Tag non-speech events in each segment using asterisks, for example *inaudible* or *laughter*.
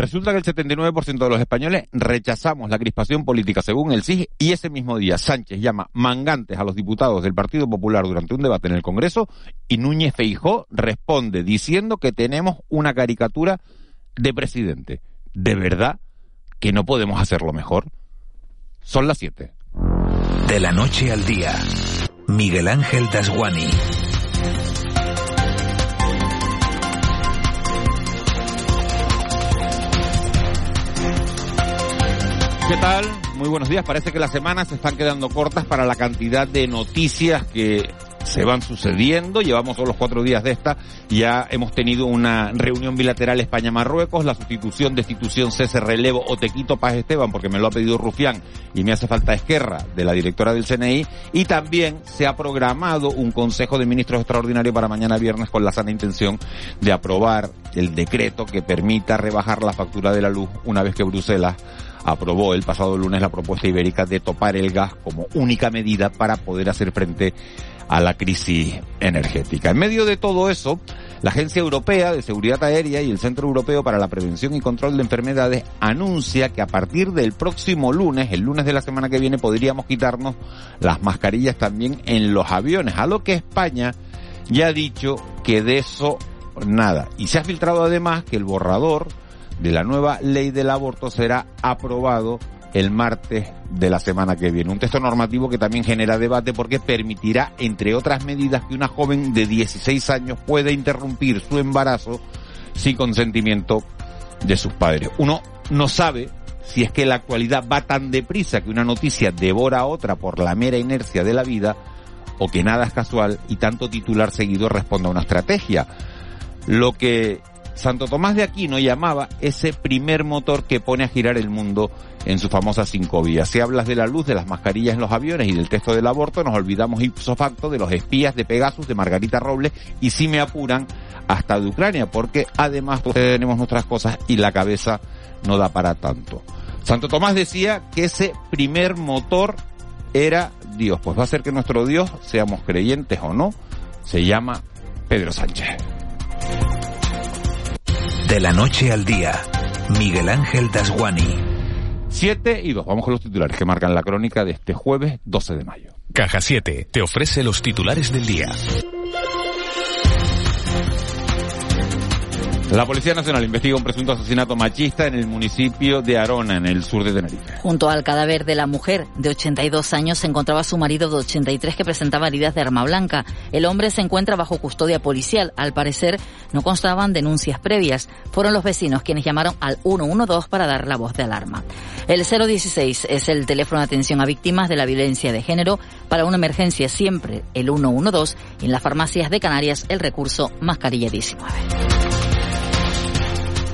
Resulta que el 79% de los españoles rechazamos la crispación política según el CIG y ese mismo día Sánchez llama mangantes a los diputados del Partido Popular durante un debate en el Congreso y Núñez Feijó responde diciendo que tenemos una caricatura de presidente. ¿De verdad que no podemos hacerlo mejor? Son las 7. De la noche al día, Miguel Ángel Dasguani. ¿Qué tal? Muy buenos días. Parece que las semanas se están quedando cortas para la cantidad de noticias que se van sucediendo. Llevamos solo los cuatro días de esta. Ya hemos tenido una reunión bilateral España-Marruecos, la sustitución, destitución, cese, relevo o te quito Paz Esteban, porque me lo ha pedido Rufián y me hace falta Esquerra, de la directora del CNI. Y también se ha programado un Consejo de Ministros extraordinario para mañana viernes con la sana intención de aprobar el decreto que permita rebajar la factura de la luz una vez que Bruselas aprobó el pasado lunes la propuesta ibérica de topar el gas como única medida para poder hacer frente a la crisis energética. En medio de todo eso, la Agencia Europea de Seguridad Aérea y el Centro Europeo para la Prevención y Control de Enfermedades anuncia que a partir del próximo lunes, el lunes de la semana que viene, podríamos quitarnos las mascarillas también en los aviones, a lo que España ya ha dicho que de eso nada. Y se ha filtrado además que el borrador de la nueva ley del aborto será aprobado el martes de la semana que viene. Un texto normativo que también genera debate porque permitirá, entre otras medidas, que una joven de 16 años pueda interrumpir su embarazo sin consentimiento de sus padres. Uno no sabe si es que la actualidad va tan deprisa que una noticia devora a otra por la mera inercia de la vida o que nada es casual y tanto titular seguido responde a una estrategia. Lo que Santo Tomás de Aquino llamaba ese primer motor que pone a girar el mundo en su famosa cinco vías. Si hablas de la luz, de las mascarillas en los aviones y del texto del aborto, nos olvidamos ipso facto de los espías de Pegasus, de Margarita Robles y si me apuran, hasta de Ucrania, porque además tenemos nuestras cosas y la cabeza no da para tanto. Santo Tomás decía que ese primer motor era Dios. Pues va a ser que nuestro Dios, seamos creyentes o no, se llama Pedro Sánchez. De la noche al día, Miguel Ángel Dasguani. 7 y 2. Vamos con los titulares que marcan la crónica de este jueves 12 de mayo. Caja 7 te ofrece los titulares del día. La Policía Nacional investiga un presunto asesinato machista en el municipio de Arona, en el sur de Tenerife. Junto al cadáver de la mujer de 82 años se encontraba su marido de 83 que presentaba heridas de arma blanca. El hombre se encuentra bajo custodia policial. Al parecer no constaban denuncias previas. Fueron los vecinos quienes llamaron al 112 para dar la voz de alarma. El 016 es el teléfono de atención a víctimas de la violencia de género. Para una emergencia siempre el 112 y en las farmacias de Canarias el recurso mascarilla 19.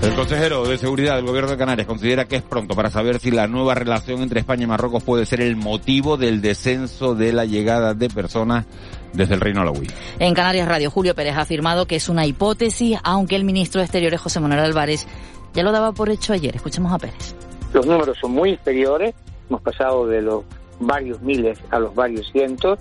El consejero de Seguridad del Gobierno de Canarias considera que es pronto para saber si la nueva relación entre España y Marruecos puede ser el motivo del descenso de la llegada de personas desde el Reino Alawi. En Canarias Radio, Julio Pérez ha afirmado que es una hipótesis, aunque el ministro de Exteriores, José Manuel Álvarez, ya lo daba por hecho ayer. Escuchemos a Pérez. Los números son muy inferiores, hemos pasado de los varios miles a los varios cientos.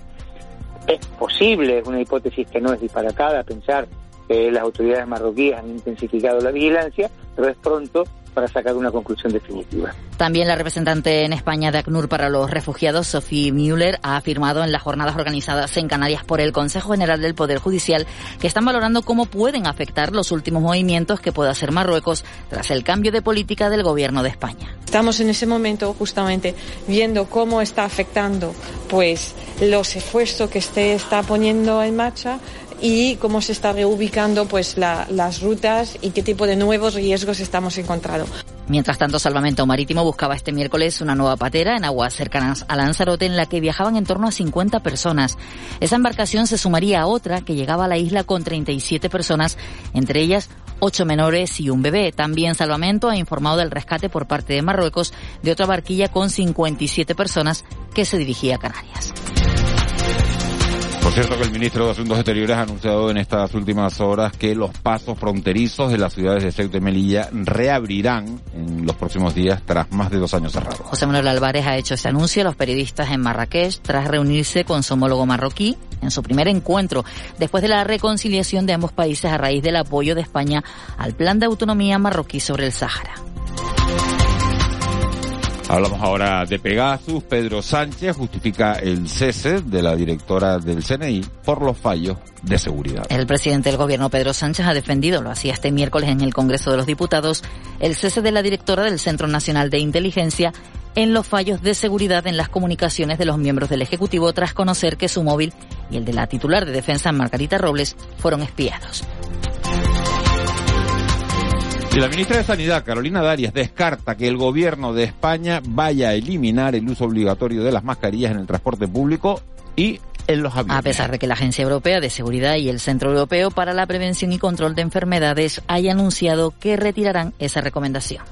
Es posible, es una hipótesis que no es disparatada, pensar que las autoridades marroquíes han intensificado la vigilancia, pero es pronto para sacar una conclusión definitiva. También la representante en España de ACNUR para los refugiados, Sophie Müller, ha afirmado en las jornadas organizadas en Canarias por el Consejo General del Poder Judicial que están valorando cómo pueden afectar los últimos movimientos que pueda hacer Marruecos tras el cambio de política del gobierno de España. Estamos en ese momento justamente viendo cómo está afectando pues los esfuerzos que se está poniendo en marcha y cómo se está reubicando pues la, las rutas y qué tipo de nuevos riesgos estamos encontrando. Mientras tanto, Salvamento Marítimo buscaba este miércoles una nueva patera en aguas cercanas a Lanzarote en la que viajaban en torno a 50 personas. Esa embarcación se sumaría a otra que llegaba a la isla con 37 personas, entre ellas ocho menores y un bebé. También Salvamento ha informado del rescate por parte de Marruecos de otra barquilla con 57 personas que se dirigía a Canarias. Por cierto que el ministro de Asuntos Exteriores ha anunciado en estas últimas horas que los pasos fronterizos de las ciudades de Ceuta y Melilla reabrirán en los próximos días tras más de dos años cerrados. José Manuel Álvarez ha hecho ese anuncio a los periodistas en Marrakech tras reunirse con su homólogo marroquí en su primer encuentro después de la reconciliación de ambos países a raíz del apoyo de España al plan de autonomía marroquí sobre el Sáhara. Hablamos ahora de Pegasus. Pedro Sánchez justifica el cese de la directora del CNI por los fallos de seguridad. El presidente del gobierno, Pedro Sánchez, ha defendido, lo hacía este miércoles en el Congreso de los Diputados, el cese de la directora del Centro Nacional de Inteligencia en los fallos de seguridad en las comunicaciones de los miembros del Ejecutivo tras conocer que su móvil y el de la titular de defensa, Margarita Robles, fueron espiados. Y la ministra de Sanidad, Carolina Darias, descarta que el gobierno de España vaya a eliminar el uso obligatorio de las mascarillas en el transporte público y en los aviones. A pesar de que la Agencia Europea de Seguridad y el Centro Europeo para la Prevención y Control de Enfermedades hayan anunciado que retirarán esa recomendación.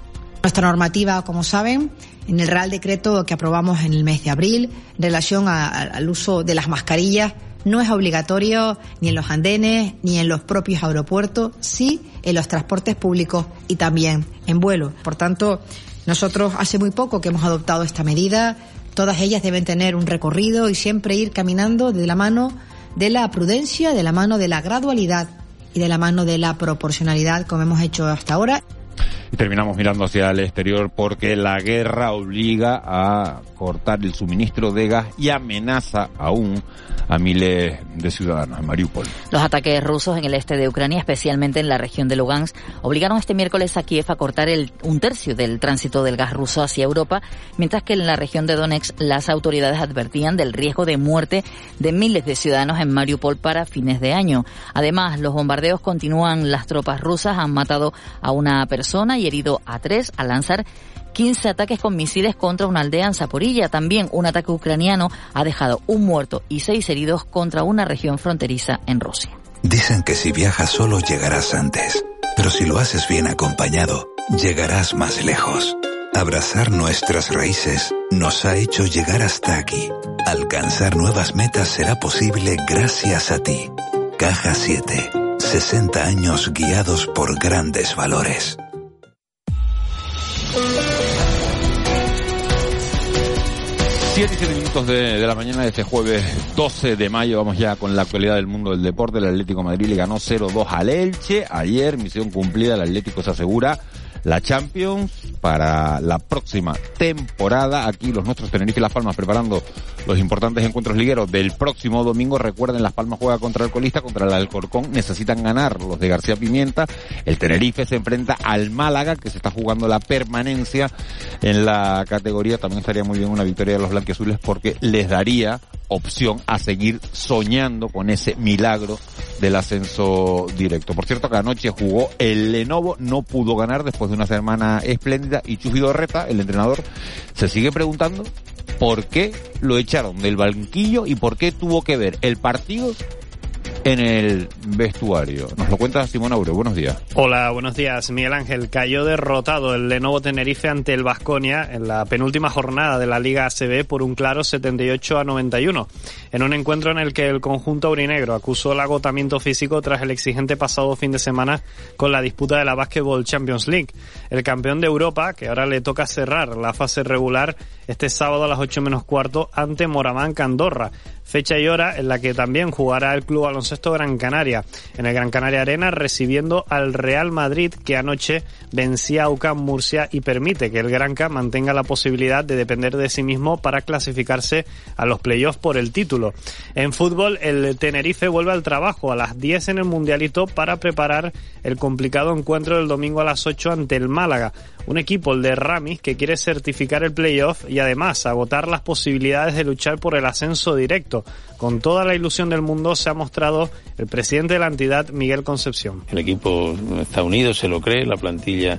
Nuestra normativa, como saben, en el Real Decreto que aprobamos en el mes de abril, en relación a, al uso de las mascarillas, no es obligatorio ni en los andenes ni en los propios aeropuertos, sí en los transportes públicos y también en vuelo. Por tanto, nosotros hace muy poco que hemos adoptado esta medida. Todas ellas deben tener un recorrido y siempre ir caminando de la mano de la prudencia, de la mano de la gradualidad y de la mano de la proporcionalidad, como hemos hecho hasta ahora. Terminamos mirando hacia el exterior porque la guerra obliga a cortar el suministro de gas y amenaza aún a miles de ciudadanos en Mariupol. Los ataques rusos en el este de Ucrania, especialmente en la región de Lugansk, obligaron este miércoles a Kiev a cortar el, un tercio del tránsito del gas ruso hacia Europa, mientras que en la región de Donetsk las autoridades advertían del riesgo de muerte de miles de ciudadanos en Mariupol para fines de año. Además, los bombardeos continúan. Las tropas rusas han matado a una persona y herido a tres al lanzar 15 ataques con misiles contra una aldea en Zaporilla. También un ataque ucraniano ha dejado un muerto y seis heridos contra una región fronteriza en Rusia. Dicen que si viajas solo llegarás antes, pero si lo haces bien acompañado, llegarás más lejos. Abrazar nuestras raíces nos ha hecho llegar hasta aquí. Alcanzar nuevas metas será posible gracias a ti. Caja 7. 60 años guiados por grandes valores. Siete y siete minutos de, de, la mañana de este jueves 12 de mayo. Vamos ya con la actualidad del mundo del deporte. El Atlético de Madrid le ganó 0-2 al Elche. Ayer, misión cumplida, el Atlético se asegura la Champions para la próxima temporada. Aquí los nuestros Tenerife y Las Palmas preparando los importantes encuentros ligueros del próximo domingo. Recuerden, Las Palmas juega contra el colista, contra el Alcorcón. Necesitan ganar los de García Pimienta. El Tenerife se enfrenta al Málaga, que se está jugando la permanencia en la categoría. También estaría muy bien una victoria de los blanquiazules porque les daría opción a seguir soñando con ese milagro del ascenso directo. Por cierto que anoche jugó el Lenovo, no pudo ganar después de una semana espléndida y Chujido Reta, el entrenador, se sigue preguntando por qué lo echaron del banquillo y por qué tuvo que ver el partido en el vestuario. Nos lo cuenta Simón Aure. Buenos días. Hola, buenos días. Miguel Ángel cayó derrotado el Lenovo Tenerife ante el Vasconia en la penúltima jornada de la Liga ACB por un claro 78 a 91. En un encuentro en el que el conjunto aurinegro acusó el agotamiento físico tras el exigente pasado fin de semana con la disputa de la Basketball Champions League. El campeón de Europa, que ahora le toca cerrar la fase regular este sábado a las 8 menos cuarto ante Moraván Candorra fecha y hora en la que también jugará el Club Baloncesto Gran Canaria, en el Gran Canaria Arena recibiendo al Real Madrid que anoche vencía a UCAM Murcia y permite que el Granca mantenga la posibilidad de depender de sí mismo para clasificarse a los playoffs por el título. En fútbol, el Tenerife vuelve al trabajo a las 10 en el Mundialito para preparar el complicado encuentro del domingo a las 8 ante el Málaga un equipo, el de Ramis, que quiere certificar el playoff y además agotar las posibilidades de luchar por el ascenso directo. Con toda la ilusión del mundo se ha mostrado el presidente de la entidad, Miguel Concepción. El equipo está unido, se lo cree, la plantilla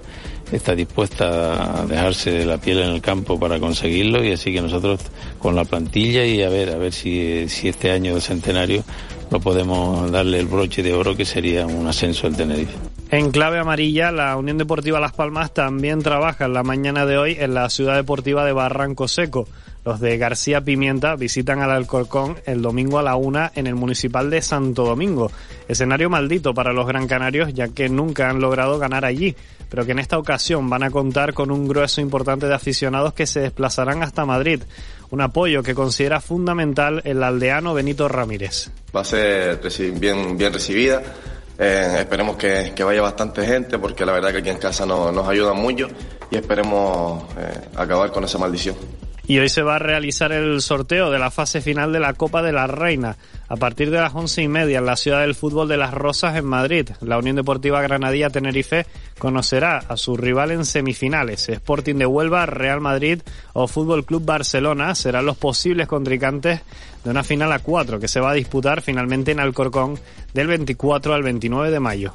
está dispuesta a dejarse la piel en el campo para conseguirlo y así que nosotros con la plantilla y a ver, a ver si, si este año de centenario lo podemos darle el broche de oro que sería un ascenso del Tenerife. En clave amarilla, la Unión Deportiva Las Palmas también trabaja en la mañana de hoy en la ciudad deportiva de Barranco Seco. Los de García Pimienta visitan al Alcorcón el domingo a la una en el municipal de Santo Domingo. Escenario maldito para los gran canarios ya que nunca han logrado ganar allí, pero que en esta ocasión van a contar con un grueso importante de aficionados que se desplazarán hasta Madrid. Un apoyo que considera fundamental el aldeano Benito Ramírez. Va a ser bien, bien recibida Eh, esperemos que, vaya bastante gente porque la verdad que aquí en casa nos ayuda mucho y esperemos eh, acabar con esa maldición. Y hoy se va a realizar el sorteo de la fase final de la Copa de la Reina a partir de las once y media en la ciudad del fútbol de Las Rosas en Madrid. La Unión Deportiva Granadilla Tenerife conocerá a su rival en semifinales. Sporting de Huelva, Real Madrid o Fútbol Club Barcelona serán los posibles contrincantes de una final a cuatro que se va a disputar finalmente en Alcorcón del 24 al 29 de mayo.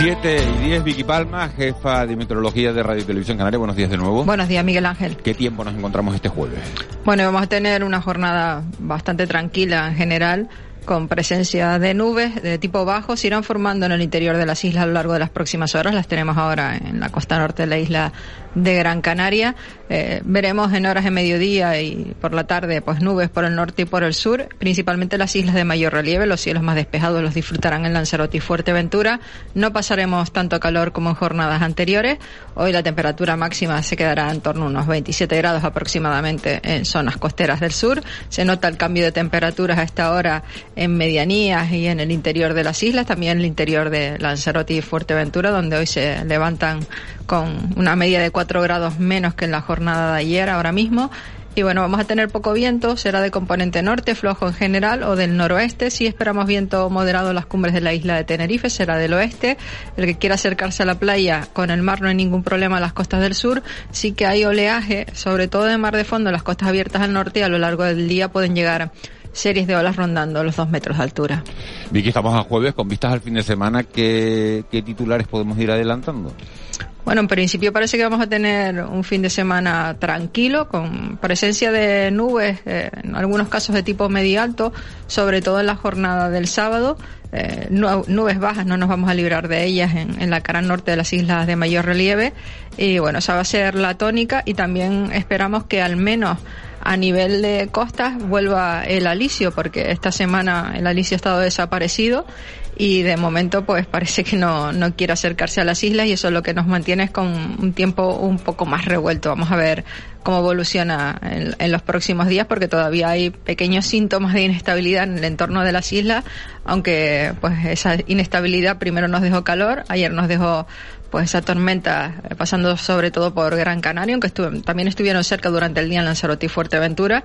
7 y 10, Vicky Palma, jefa de meteorología de Radio y Televisión Canaria. Buenos días de nuevo. Buenos días, Miguel Ángel. ¿Qué tiempo nos encontramos este jueves? Bueno, vamos a tener una jornada bastante tranquila en general con presencia de nubes de tipo bajo, se irán formando en el interior de las islas a lo largo de las próximas horas. Las tenemos ahora en la costa norte de la isla de Gran Canaria. Eh, veremos en horas de mediodía y por la tarde pues nubes por el norte y por el sur, principalmente las islas de mayor relieve, los cielos más despejados los disfrutarán en Lanzarote y Fuerteventura. No pasaremos tanto calor como en jornadas anteriores. Hoy la temperatura máxima se quedará en torno a unos 27 grados aproximadamente en zonas costeras del sur. Se nota el cambio de temperaturas a esta hora en medianías y en el interior de las islas, también en el interior de Lanzarote y Fuerteventura, donde hoy se levantan con una media de 4 grados menos que en la jornada de ayer ahora mismo. Y bueno, vamos a tener poco viento, será de componente norte, flojo en general, o del noroeste. Si esperamos viento moderado en las cumbres de la isla de Tenerife, será del oeste. El que quiera acercarse a la playa con el mar no hay ningún problema en las costas del sur. Sí que hay oleaje, sobre todo de mar de fondo, en las costas abiertas al norte y a lo largo del día pueden llegar series de olas rondando los dos metros de altura. Vicky, estamos a jueves con vistas al fin de semana. ¿Qué, qué titulares podemos ir adelantando? Bueno, en principio parece que vamos a tener un fin de semana tranquilo, con presencia de nubes, eh, en algunos casos de tipo medio alto, sobre todo en la jornada del sábado. Eh, nubes bajas, no nos vamos a librar de ellas en, en, la cara norte de las islas de mayor relieve. Y bueno, esa va a ser la tónica y también esperamos que al menos a nivel de costas vuelva el alicio, porque esta semana el alicio ha estado desaparecido y de momento pues parece que no, no quiere acercarse a las islas y eso es lo que nos mantiene es con un tiempo un poco más revuelto. Vamos a ver cómo evoluciona en, en, los próximos días porque todavía hay pequeños síntomas de inestabilidad en el entorno de las islas, aunque pues esa inestabilidad primero nos dejó calor, ayer nos dejó pues esa tormenta eh, pasando sobre todo por Gran Canaria, aunque también estuvieron cerca durante el día en Lanzarote y Fuerteventura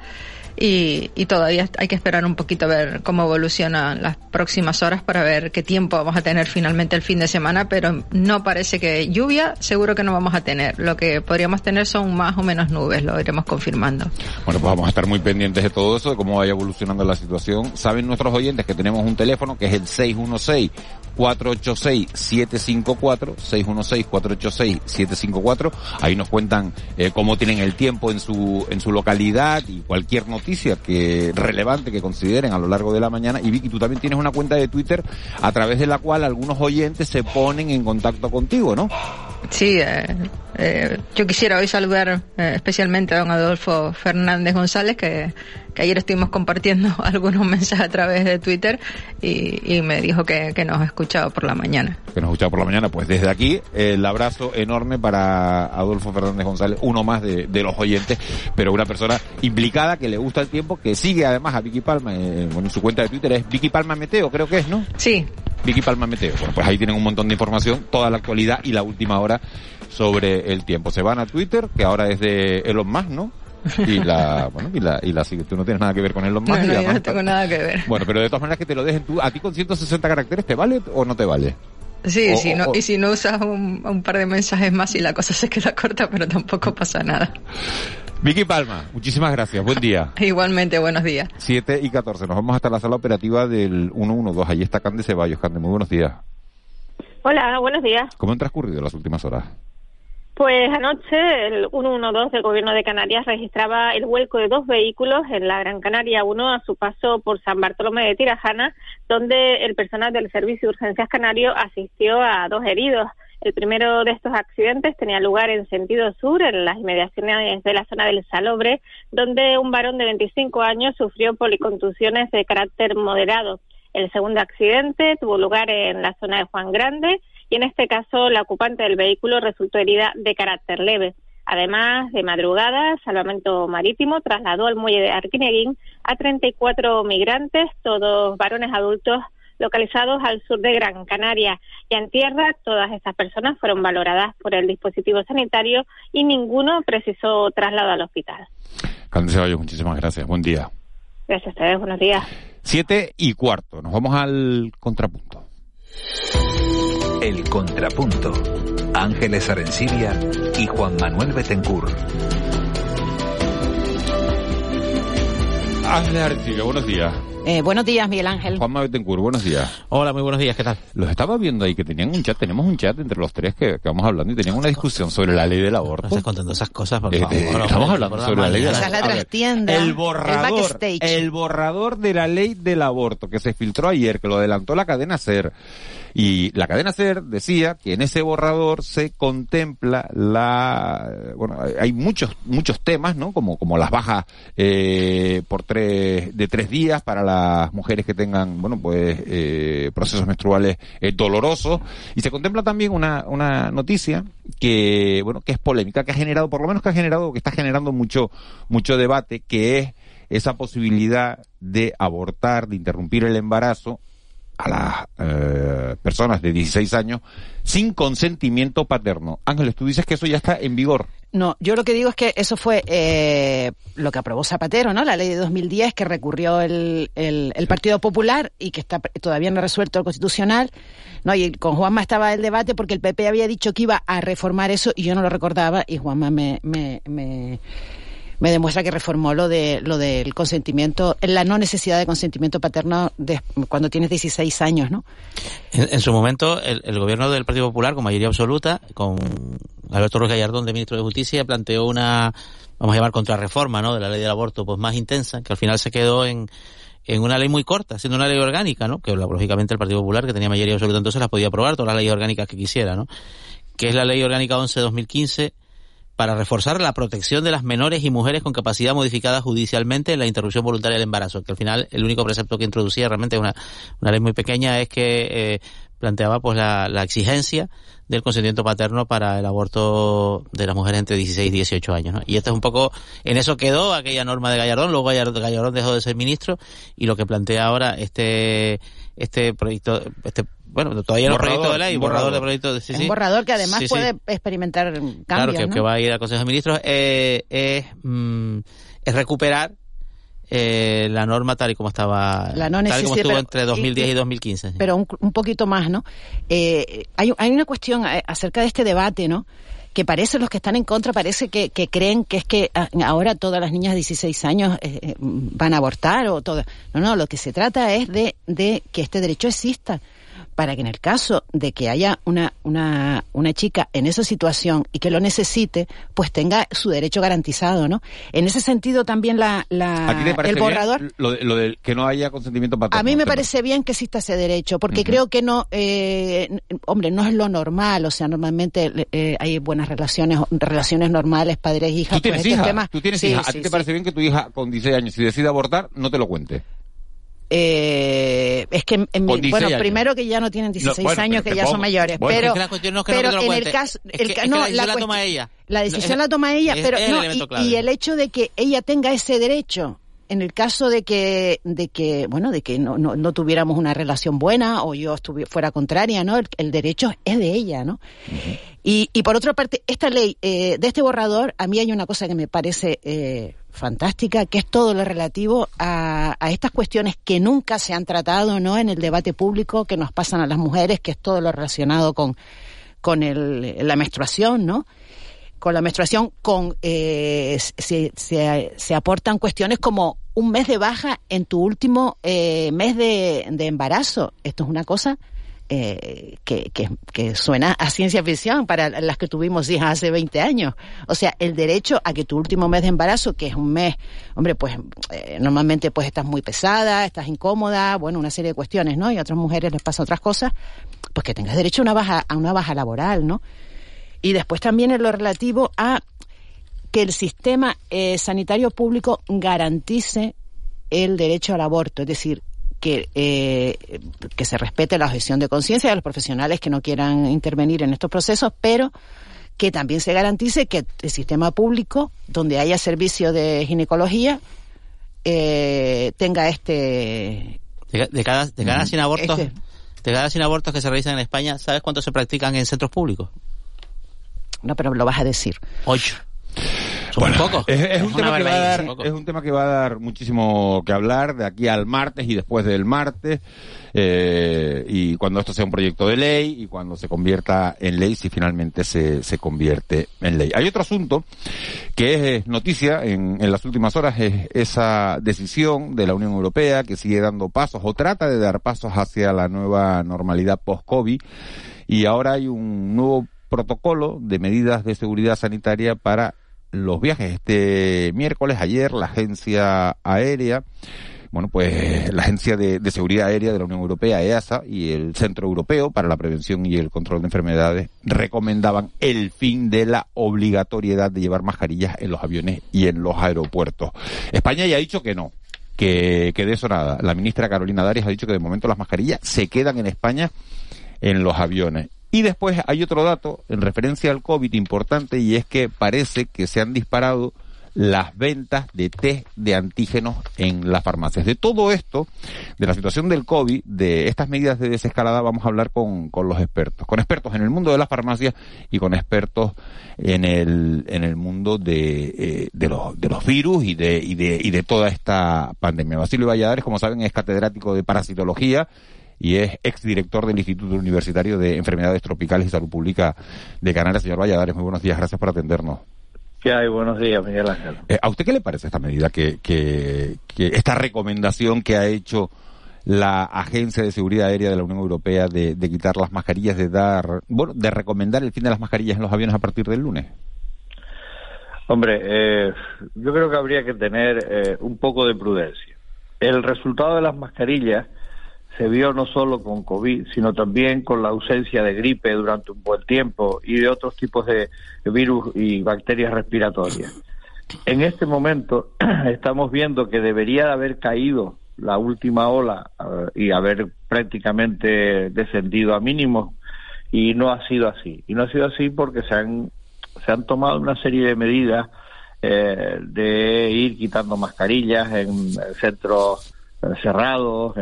y, y, todavía hay que esperar un poquito a ver cómo evolucionan las próximas horas para ver qué tiempo vamos a tener finalmente el fin de semana, pero no parece que lluvia, seguro que no vamos a tener. Lo que podríamos tener son más o menos nubes, lo iremos confirmando. Bueno, pues vamos a estar muy pendientes de todo eso, de cómo vaya evolucionando la situación. Saben nuestros oyentes que tenemos un teléfono que es el 616 486-754, 616-486-754. Ahí nos cuentan eh, cómo tienen el tiempo en su, en su localidad y cualquier noticia que relevante que consideren a lo largo de la mañana. Y Vicky, tú también tienes una cuenta de Twitter a través de la cual algunos oyentes se ponen en contacto contigo, ¿no? Sí, eh, eh, yo quisiera hoy saludar eh, especialmente a don Adolfo Fernández González, que, que, ayer estuvimos compartiendo *laughs* algunos mensajes a través de Twitter y, y me dijo que, que, nos ha escuchado por la mañana. Que nos ha escuchado por la mañana, pues desde aquí el abrazo enorme para Adolfo Fernández González, uno más de, de los oyentes, pero una persona implicada que le gusta el tiempo, que sigue además a Vicky Palma, eh, bueno, en su cuenta de Twitter es Vicky Palma Meteo, creo que es, ¿no? Sí. Vicky Palma Meteo. Bueno, pues ahí tienen un montón de información, toda la actualidad y la última hora sobre el tiempo. Se van a Twitter, que ahora es de Elon Musk, ¿no? *laughs* y la bueno y la y la tú no tienes nada que ver con Elon Musk no, no, yo no tengo nada que ver bueno pero de todas maneras que te lo dejen tú a ti con 160 caracteres te vale o no te vale Sí, o, sí, no, o, y si no usas un, un, par de mensajes más y la cosa se queda corta, pero tampoco pasa nada. Vicky Palma, muchísimas gracias. Buen día. *laughs* Igualmente, buenos días. 7 y 14. Nos vamos hasta la sala operativa del 112. Allí está Cande Ceballos. Cande, muy buenos días. Hola, buenos días. ¿Cómo han transcurrido las últimas horas? Pues anoche el 112 del Gobierno de Canarias registraba el vuelco de dos vehículos en la Gran Canaria, uno a su paso por San Bartolomé de Tirajana, donde el personal del Servicio de Urgencias Canario asistió a dos heridos. El primero de estos accidentes tenía lugar en sentido sur, en las inmediaciones de la zona del Salobre, donde un varón de 25 años sufrió policontusiones de carácter moderado. El segundo accidente tuvo lugar en la zona de Juan Grande y en este caso la ocupante del vehículo resultó herida de carácter leve. Además, de madrugada, Salvamento Marítimo trasladó al muelle de Arquineguín a 34 migrantes, todos varones adultos localizados al sur de Gran Canaria. Y en tierra, todas estas personas fueron valoradas por el dispositivo sanitario y ninguno precisó traslado al hospital. Candice Ceballos, muchísimas gracias. Buen día. Gracias a ustedes, buenos días. Siete y cuarto. Nos vamos al contrapunto. El contrapunto. Ángeles Arencibia y Juan Manuel Betencur. Ángeles Arencibia, buenos días. Eh, buenos días, Miguel Ángel. Juan Manuel Betancourt, buenos días. Hola, muy buenos días, ¿qué tal? Los estaba viendo ahí que tenían un chat, tenemos un chat entre los tres que, que vamos hablando y tenían una discusión sobre la ley del aborto. No estás contando esas cosas, por Eh, favor. eh, estamos hablando sobre la ley del Esa es la El el borrador, backstage. el borrador de la ley del aborto que se filtró ayer, que lo adelantó la cadena SER. Y la cadena SER decía que en ese borrador se contempla la, bueno, hay muchos, muchos temas, ¿no? Como, como las bajas, eh, por tres, de tres días para las mujeres que tengan, bueno, pues, eh, procesos menstruales eh, dolorosos. Y se contempla también una, una noticia que, bueno, que es polémica, que ha generado, por lo menos que ha generado, que está generando mucho, mucho debate, que es esa posibilidad de abortar, de interrumpir el embarazo a las eh, personas de 16 años sin consentimiento paterno. Ángeles, tú dices que eso ya está en vigor. No, yo lo que digo es que eso fue eh, lo que aprobó Zapatero, ¿no? La ley de 2010 que recurrió el, el, el Partido Popular y que está todavía no resuelto el Constitucional. No, y con Juanma estaba el debate porque el PP había dicho que iba a reformar eso y yo no lo recordaba y Juanma me, me, me, me demuestra que reformó lo de lo del consentimiento, la no necesidad de consentimiento paterno de, cuando tienes 16 años, ¿no? En, en su momento, el, el, gobierno del Partido Popular, con mayoría absoluta, con Alberto Ruiz Gallardón de ministro de Justicia, planteó una, vamos a llamar, contrarreforma, ¿no? De la ley del aborto, pues más intensa, que al final se quedó en, en una ley muy corta, siendo una ley orgánica, ¿no? Que lógicamente el Partido Popular, que tenía mayoría absoluta entonces, las podía aprobar, todas las leyes orgánicas que quisiera, ¿no? Que es la ley orgánica 11-2015, para reforzar la protección de las menores y mujeres con capacidad modificada judicialmente en la interrupción voluntaria del embarazo, que al final el único precepto que introducía realmente una, una ley muy pequeña es que eh, planteaba pues la, la, exigencia del consentimiento paterno para el aborto de las mujeres entre 16 y 18 años. Y esto es un poco, en eso quedó aquella norma de Gallardón, luego Gallardón dejó de ser ministro y lo que plantea ahora este este proyecto, este bueno, todavía no proyecto de ley, borrador, borrador de proyecto de sí, Un borrador que además sí, puede experimentar cambios. Claro, que, ¿no? que, va a ir al Consejo de Ministros, eh, es, mm, es recuperar eh, la norma tal y como estaba, la no tal y como estuvo pero, entre 2010 y, y 2015. Pero un, un, poquito más, ¿no? Eh, hay, hay una cuestión eh, acerca de este debate, ¿no? que parece los que están en contra parece que, que, creen que es que ah, ahora todas las niñas de 16 años eh, van a abortar o todo. No, no, lo que se trata es de, de que este derecho exista para que en el caso de que haya una, una, una chica en esa situación y que lo necesite, pues tenga su derecho garantizado, ¿no? En ese sentido también la, la ¿A ti te parece el borrador. Lo, de, lo de que no haya consentimiento paterno. A mí me parece bien que exista ese derecho, porque uh -huh. creo que no, eh, hombre, no es lo normal, o sea, normalmente eh, hay buenas relaciones, relaciones normales, padres hijas. ¿Tú tienes pues hija? Tema, ¿Tú tienes sí, hija? ¿A sí, ti te sí. parece bien que tu hija con 16 años, si decide abortar, no te lo cuente? Eh, es que en mi, bueno, años. primero que ya no tienen 16 no, bueno, años, que ya son mayores, bueno, pero, es que la cuestión no es que pero no te lo en el caso, es el, que, es no, la decisión la, la toma ella. La decisión la toma ella, es, pero es no, el y, y, el hecho de que ella tenga ese derecho en el caso de que, de que, bueno, de que no, no, no tuviéramos una relación buena o yo estuviera fuera contraria, ¿no? El, el, derecho es de ella, ¿no? Uh -huh. y, y por otra parte, esta ley, eh, de este borrador, a mí hay una cosa que me parece eh, fantástica, que es todo lo relativo a, a, estas cuestiones que nunca se han tratado, ¿no? En el debate público que nos pasan a las mujeres, que es todo lo relacionado con, con el, la menstruación, ¿no? con la menstruación, con eh, se, se, se, aportan cuestiones como un mes de baja en tu último eh, mes de, de, embarazo. Esto es una cosa eh, que, que, que, suena a ciencia ficción para las que tuvimos hijas hace 20 años. O sea, el derecho a que tu último mes de embarazo, que es un mes, hombre, pues eh, normalmente pues estás muy pesada, estás incómoda, bueno, una serie de cuestiones, ¿no? Y a otras mujeres les pasa otras cosas, pues que tengas derecho a una baja, a una baja laboral, ¿no? Y después también en lo relativo a que el sistema eh, sanitario público garantice el derecho al aborto, es decir, que, eh, que se respete la objeción de conciencia de los profesionales que no quieran intervenir en estos procesos, pero que también se garantice que el sistema público, donde haya servicio de ginecología, eh, tenga este... De, cada, de cada 100 abortos... Este, de cada 100 abortos que se realizan en España, ¿sabes cuántos se practican en centros públicos? No, pero me lo vas a decir. Ocho. Bueno, es, un tema que va a dar, es un tema que va a dar muchísimo que hablar de aquí al martes y después del martes. Eh, y cuando esto sea un proyecto de ley y cuando se convierta en ley, si finalmente se, se convierte en ley. Hay otro asunto que es noticia en, en las últimas horas, es esa decisión de la Unión Europea que sigue dando pasos o trata de dar pasos hacia la nueva normalidad post-COVID y ahora hay un nuevo protocolo de medidas de seguridad sanitaria para los viajes. Este miércoles, ayer, la agencia aérea, bueno, pues la Agencia de, Seguridad Aérea de la Unión Europea, EASA, y el Centro Europeo para la Prevención y el Control de Enfermedades recomendaban el fin de la obligatoriedad de llevar mascarillas en los aviones y en los aeropuertos. España ya ha dicho que no, que, que de eso nada. La ministra Carolina Darias ha dicho que de momento las mascarillas se quedan en España en los aviones. Y después hay otro dato en referencia al COVID importante y es que parece que se han disparado las ventas de test de antígenos en las farmacias. De todo esto, de la situación del COVID, de estas medidas de desescalada, vamos a hablar con, con los expertos, con expertos en el mundo de las farmacias y con expertos en el, en el mundo de, eh, de, los, de los virus y de, y, de, y de toda esta pandemia. Basilio Valladares, como saben, es catedrático de parasitología y es exdirector del Instituto Universitario de Enfermedades Tropicales y Salud Pública de Canarias. Señor Valladares, muy buenos días, gracias por atendernos. ¿Qué hay? Buenos días, Miguel Ángel. Eh, ¿A usted qué le parece esta medida, que, que, que, esta recomendación que ha hecho la Agencia de Seguridad Aérea de la Unión Europea de, de quitar las mascarillas, de dar, bueno, de recomendar el fin de las mascarillas en los aviones a partir del lunes? Hombre, eh, yo creo que habría que tener eh, un poco de prudencia. El resultado de las mascarillas se vio no solo con COVID, sino también con la ausencia de gripe durante un buen tiempo y de otros tipos de virus y bacterias respiratorias. En este momento *clears throat* estamos viendo que debería de haber caído la última ola eh, y haber prácticamente descendido a mínimos y no ha sido así. Y no ha sido así porque se han, se han tomado una serie de medidas eh, de ir quitando mascarillas en centros cerrados.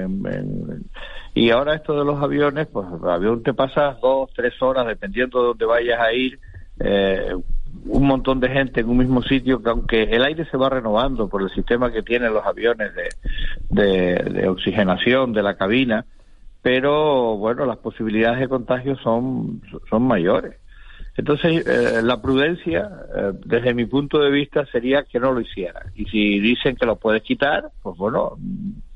y ahora esto de los aviones, pues avión te pasa dos, tres horas, dependiendo de dónde vayas a ir. Eh, un montón de gente en un mismo sitio que aunque el aire se va renovando por el sistema que tienen los aviones de, de, oxigenación de la cabina, pero bueno, las posibilidades de contagio son, son mayores. Entonces, eh, la prudencia, eh, desde mi punto de vista, sería que no lo hiciera. Y si dicen que lo puedes quitar, pues bueno,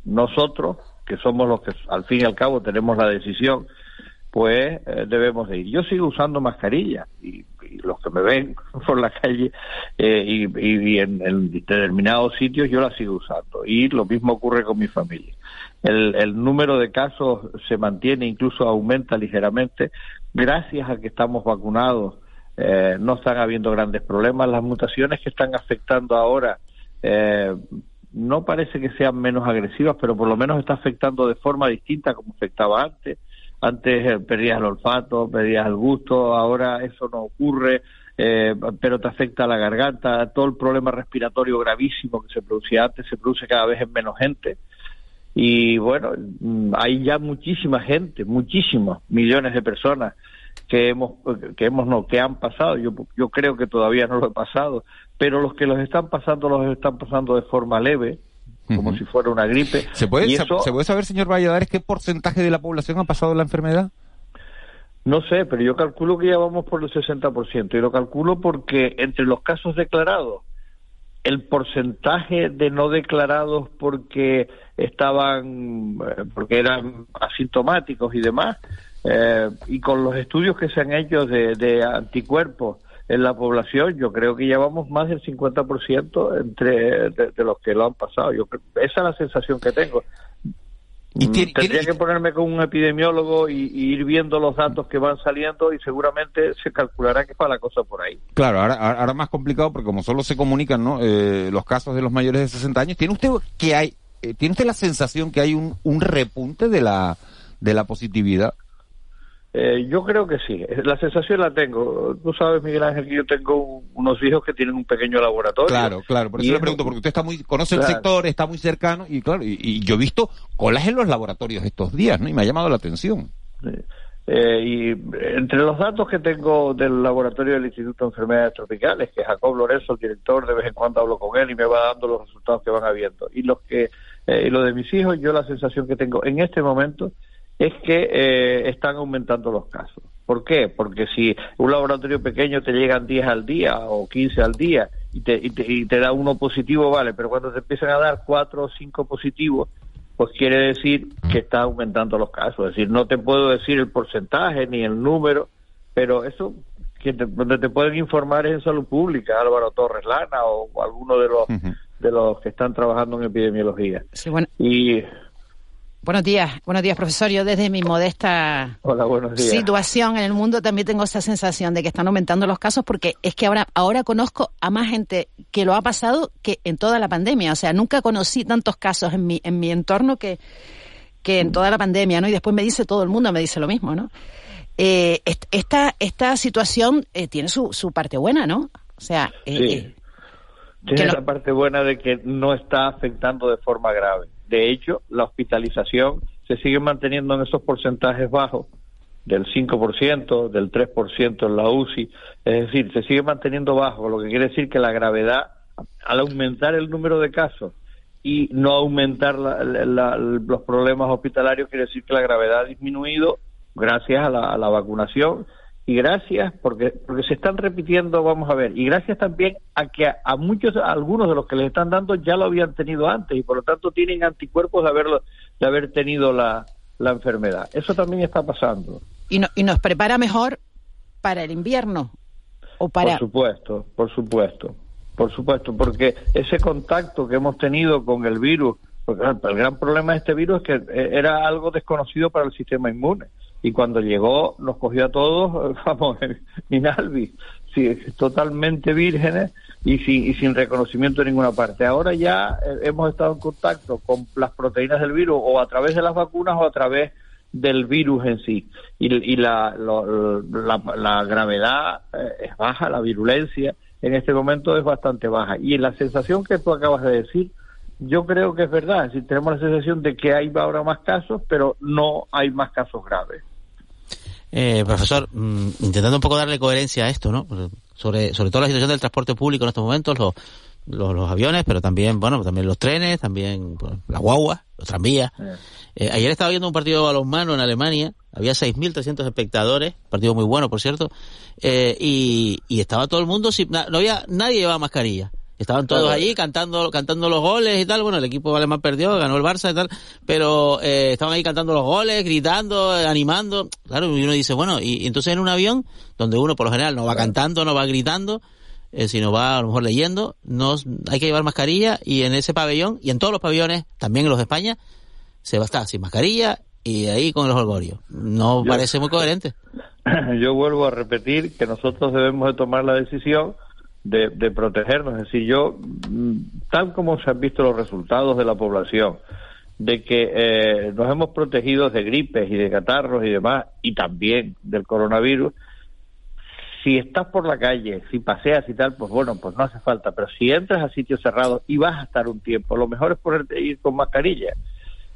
nosotros, que somos los que al fin y al cabo tenemos la decisión, pues eh, debemos de ir. Yo sigo usando mascarilla y, los que me ven *laughs* por la calle eh, y, en, determinados sitios yo la sigo usando. Y lo mismo ocurre con mi familia. El, el número de casos se mantiene, incluso aumenta ligeramente, gracias a que estamos vacunados. Eh, no están habiendo grandes problemas. Las mutaciones que están afectando ahora eh, no parece que sean menos agresivas, pero por lo menos está afectando de forma distinta como afectaba antes. Antes eh, perdías el olfato, perdías el gusto, ahora eso no ocurre, eh, pero te afecta la garganta, todo el problema respiratorio gravísimo que se producía antes se produce cada vez en menos gente. Y bueno, mm, hay ya muchísima gente, muchísimos millones de personas que hemos que hemos no que han pasado. Yo yo creo que todavía no lo he pasado pero los que los están pasando los están pasando de forma leve como si fuera una gripe. Se puede se puede saber señor Valladares qué porcentaje de la población ha pasado la enfermedad no sé, pero yo calculo que ya vamos por el 60%. Y lo calculo porque entre los casos declarados, el porcentaje de no declarados porque estaban, eh, porque eran asintomáticos y demás, eh, y con los estudios que se han hecho de, anticuerpos en la población, yo creo que llevamos más del 50% entre de, los que lo han pasado. Yo, esa es la sensación que tengo. ¿Y mm, Tendría que ponerme con un epidemiólogo y, ir viendo los datos que van saliendo y seguramente se calculará que va la cosa por ahí. Claro, ahora, ahora más complicado porque como solo se comunican ¿no? Eh, los casos de los mayores de 60 años, ¿tiene usted que hay, tiene usted la sensación que hay un, un repunte de la, de la positividad? Eh, yo creo que sí, la sensación la tengo. Tú sabes, Miguel Ángel, que yo tengo unos hijos que tienen un pequeño laboratorio. Claro, claro, por eso le pregunto, porque usted está muy, conoce el sector, está muy cercano, y claro, y, yo he visto colas en los laboratorios estos días, ¿no? Y me ha llamado la atención. Eh, y entre los datos que tengo del laboratorio del Instituto de Enfermedades Tropicales, que Jacob Lorenzo, el director, de vez en cuando hablo con él y me va dando los resultados que van habiendo. Y los que, eh, y lo de mis hijos, yo la sensación que tengo en este momento es que eh, están aumentando los casos. ¿Por qué? Porque si un laboratorio pequeño te llegan 10 al día o 15 al día y te, y te, y te da uno positivo, vale, pero cuando te empiezan a dar 4 o 5 positivos, pues quiere decir que está aumentando los casos. Es decir, no te puedo decir el porcentaje ni el número, pero eso que donde te pueden informar es en salud pública, Álvaro Torres Lana o, alguno de los de los que están trabajando en epidemiología. Sí, bueno. Y Buenos días, buenos días, profesor. Yo desde mi modesta situación en el mundo también tengo esa sensación de que están aumentando los casos porque es que ahora, ahora conozco a más gente que lo ha pasado que en toda la pandemia. O sea, nunca conocí tantos casos en mi, en mi entorno que, que en toda la pandemia, ¿no? Y después me dice todo el mundo, me dice lo mismo, ¿no? Eh, esta, esta situación eh, tiene su, su parte buena, ¿no? O sea, eh, tiene la parte buena de que no está afectando de forma grave. De hecho, la hospitalización se sigue manteniendo en esos porcentajes bajos, del 5%, del 3% en la UCI, es decir, se sigue manteniendo bajo, lo que quiere decir que la gravedad, al aumentar el número de casos y no aumentar los problemas hospitalarios, quiere decir que la gravedad ha disminuido gracias a la vacunación y gracias porque porque se están repitiendo vamos a ver y gracias también a que a, muchos a algunos de los que les están dando ya lo habían tenido antes y por lo tanto tienen anticuerpos de haberlo de haber tenido la, la enfermedad. Eso también está pasando. Y, no, y nos prepara mejor para el invierno o para por supuesto por supuesto por supuesto porque ese contacto que hemos tenido con el virus porque el gran problema de este virus es que eh, era algo desconocido para el sistema inmune y cuando llegó nos cogió a todos, *laughs* vamos, Minalvi, sí, totalmente vírgenes y sin, y sin reconocimiento en ninguna parte. Ahora ya eh, hemos estado en contacto con las proteínas del virus o a través de las vacunas o a través del virus en sí. Y, y la, la, la, gravedad eh, es baja, la virulencia en este momento es bastante baja. Y la sensación que tú acabas de decir, yo creo que es verdad. Si tenemos la sensación de que hay ahora más casos, pero no hay más casos graves. Eh, profesor, mm, intentando un poco darle coherencia a esto, ¿no? Sobre, sobre todo la situación del transporte público en estos momentos, los, los, aviones, pero también, bueno, también los trenes, también pues, las guaguas, los tranvías. Eh, ayer estaba viendo un partido de balonmano en Alemania, había 6.300 espectadores, partido muy bueno, por cierto, eh, y, y estaba todo el mundo, sin, no había, nadie llevaba mascarilla. Estaban todos allí cantando, cantando los goles y tal. Bueno, el equipo alemán perdió, ganó el Barça y tal. Pero eh, estaban ahí cantando los goles, gritando, animando. Claro, y uno dice, bueno, y, entonces en un avión, donde uno por lo general no va cantando, no va gritando, eh, sino va a lo mejor leyendo, no, hay que llevar mascarilla y en ese pabellón, y en todos los pabellones, también en los de España, se va a estar sin mascarilla y ahí con los holgorios. No parece muy coherente. *laughs* Yo vuelvo a repetir que nosotros debemos de tomar la decisión de, protegernos. Es decir, yo, mm, tal como se han visto los resultados de la población, de que eh, nos hemos protegido de gripes y de catarros y demás, y también del coronavirus, si estás por la calle, si paseas y tal, pues bueno, pues no hace falta. Pero si entras a sitios cerrados y vas a estar un tiempo, lo mejor es ponerte ir con mascarilla.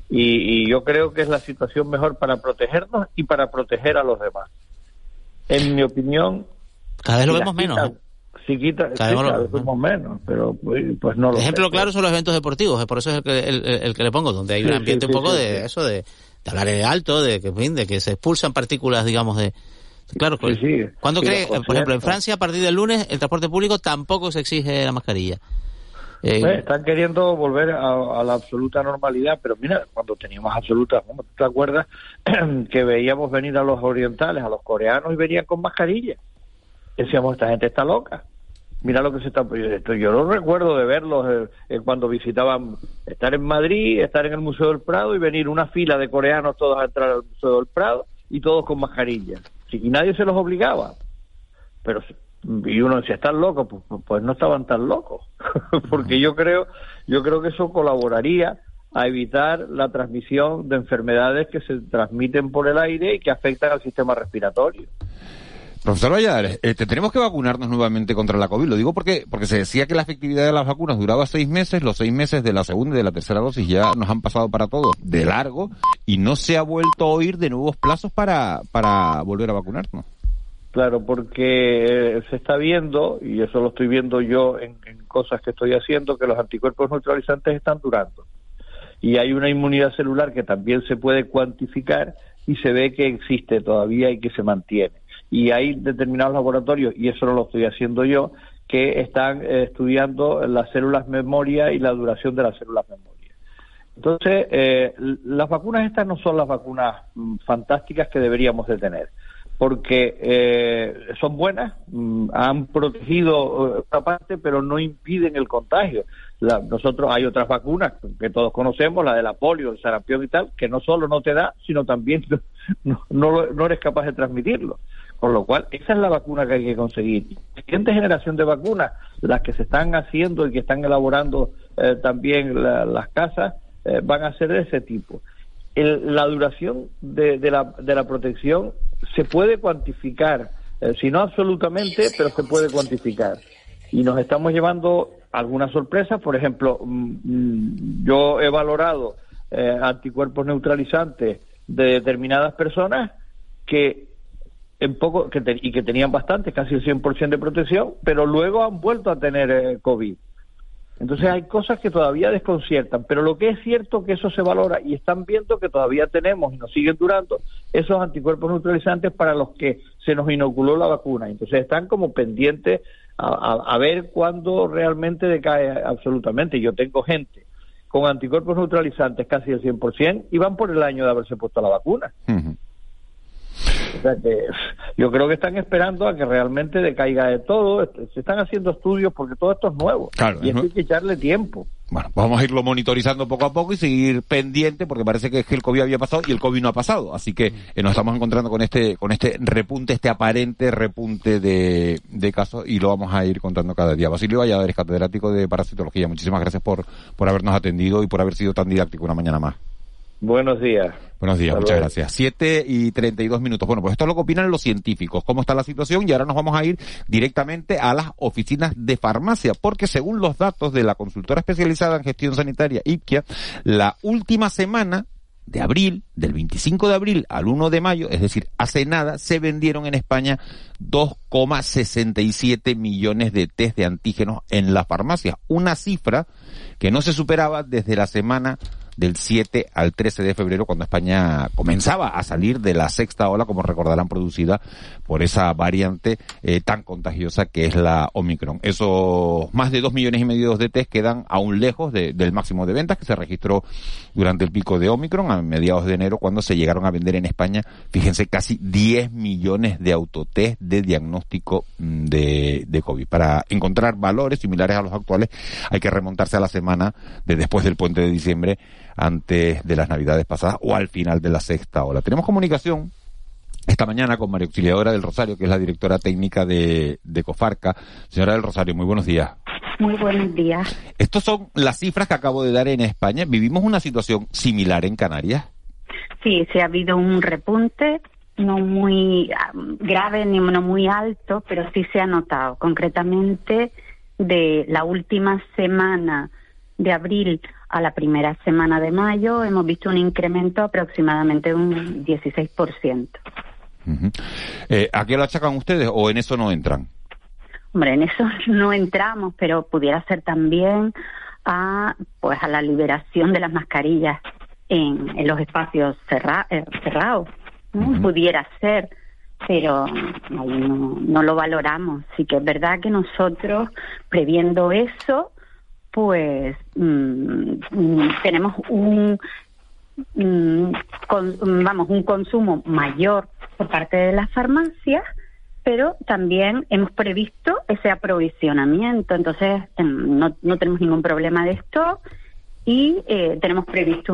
Y, y yo creo que es la situación mejor para protegernos y para proteger a los demás. En mi opinión. Cada vez lo vemos menos si quita, menos, pero pues, pues no lo Ejemplo claro son los eventos deportivos, por eso es el que, el, que le pongo, donde hay un ambiente un poco de eso, de, hablar en alto, de que, de que se expulsan partículas, digamos, de... Claro, pues, ¿cuándo cree, por ejemplo, en Francia a partir del lunes el transporte público tampoco se exige la mascarilla? Eh, pues, están queriendo volver a, la absoluta normalidad, pero mira, cuando teníamos absoluta, ¿te acuerdas *clears throat* que veíamos venir a los orientales, a los coreanos y venían con mascarilla? Decíamos, esta gente está loca mira lo que se está yo no recuerdo de verlos eh, eh, cuando visitaban estar en Madrid estar en el Museo del Prado y venir una fila de coreanos todos a entrar al Museo del Prado y todos con mascarillas y nadie se los obligaba. Pero y uno decía están locos pues, pues, pues no estaban tan locos. *laughs* Porque yo creo yo creo que eso colaboraría a evitar la transmisión de enfermedades que se transmiten por el aire y que afectan al sistema respiratorio. Profesor Valladares, eh, tenemos que vacunarnos nuevamente contra la COVID. Lo digo porque, porque se decía que la efectividad de las vacunas duraba seis meses, los seis meses de la segunda y de la tercera dosis ya nos han pasado para todos de largo y no se ha vuelto a oír de nuevos plazos para, para volver a vacunarnos. Claro, porque eh, se está viendo, y eso lo estoy viendo yo en cosas que estoy haciendo, que los anticuerpos neutralizantes están durando. Y hay una inmunidad celular que también se puede cuantificar y se ve que existe todavía y que se mantiene y hay determinados laboratorios, y eso no lo estoy haciendo yo, que están eh, estudiando las células memoria y la duración de las células memoria. Entonces, eh, las vacunas estas no son las vacunas mm, fantásticas que deberíamos de tener, porque eh, son buenas, mm, han protegido otra parte, pero no impiden el contagio. nosotros hay otras vacunas que todos conocemos, la de la polio, el sarampión y tal, que no solo no te da, sino también *laughs* no, no, no eres capaz de transmitirlo. Con lo cual, esa es la vacuna que hay que conseguir. La siguiente generación de vacunas, las que se están haciendo y que están elaborando eh, también las casas, eh, van a ser de ese tipo. la duración de, la, de la protección se puede cuantificar, eh, si no absolutamente, pero se puede cuantificar. Y nos estamos llevando algunas sorpresas. Por ejemplo, mm, mm, yo he valorado anticuerpos neutralizantes de determinadas personas que en poco que y que tenían bastante, casi el 100% de protección, pero luego han vuelto a tener eh, COVID. Entonces hay cosas que todavía desconciertan, pero lo que es cierto que eso se valora y están viendo que todavía tenemos y nos siguen durando esos anticuerpos neutralizantes para los que se nos inoculó la vacuna. Entonces están como pendientes a, ver cuándo realmente decae absolutamente. Yo tengo gente con anticuerpos neutralizantes casi el 100% y van por el año de haberse puesto la vacuna. O sea que yo creo que están esperando a que realmente decaiga de todo. Se están haciendo estudios porque todo esto es nuevo. y hay que echarle tiempo. Bueno, vamos a irlo monitorizando poco a poco y seguir pendiente porque parece que, el COVID había pasado y el COVID no ha pasado. Así que eh, nos estamos encontrando con este, con este repunte, este aparente repunte de, de casos y lo vamos a ir contando cada día. Basilio Valladares, catedrático de parasitología. Muchísimas gracias por, por habernos atendido y por haber sido tan didáctico una mañana más. Buenos días. Buenos días, muchas gracias. Siete y treinta y dos minutos. Bueno, pues esto es lo que opinan los científicos, cómo está la situación y ahora nos vamos a ir directamente a las oficinas de farmacia, porque según los datos de la consultora especializada en gestión sanitaria, IPKIA, la última semana de abril, del 25 de abril al 1 de mayo, es decir, hace nada, se vendieron en España 2,67 millones de test de antígenos en las farmacias, una cifra que no se superaba desde la semana del 7 al 13 de febrero, cuando España comenzaba a salir de la sexta ola, como recordarán, producida por esa variante eh, tan contagiosa que es la Omicron. Esos más de dos millones y medio de test quedan aún lejos del máximo de ventas que se registró durante el pico de Omicron a mediados de enero, cuando se llegaron a vender en España, fíjense, casi 10 millones de autotest de diagnóstico mm, de, de COVID. Para encontrar valores similares a los actuales, hay que remontarse a la semana de después del puente de diciembre antes de las navidades pasadas o al final de la sexta ola. Tenemos comunicación esta mañana con María Auxiliadora del Rosario, que es la directora técnica de, Cofarca. Señora del Rosario, muy buenos días. Muy buenos días. Estas son las cifras que acabo de dar en España. ¿Vivimos una situación similar en Canarias? Sí, se ha habido un repunte, no muy grave ni no muy alto, pero sí se ha notado. Concretamente, de la última semana de abril a la primera semana de mayo hemos visto un incremento aproximadamente de un 16%. Eh, ¿A qué lo achacan ustedes o en eso no entran? Hombre, en eso *laughs* no entramos, pero pudiera ser también a pues a la liberación de las mascarillas en, los espacios eh, cerrados. Pudiera ser, pero no, no, lo valoramos. Sí que es verdad que nosotros, previendo eso, pues mm, tenemos un mm, vamos un consumo mayor por parte de las farmacias pero también hemos previsto ese aprovisionamiento. Entonces em, no, no tenemos ningún problema de esto y eh, tenemos previsto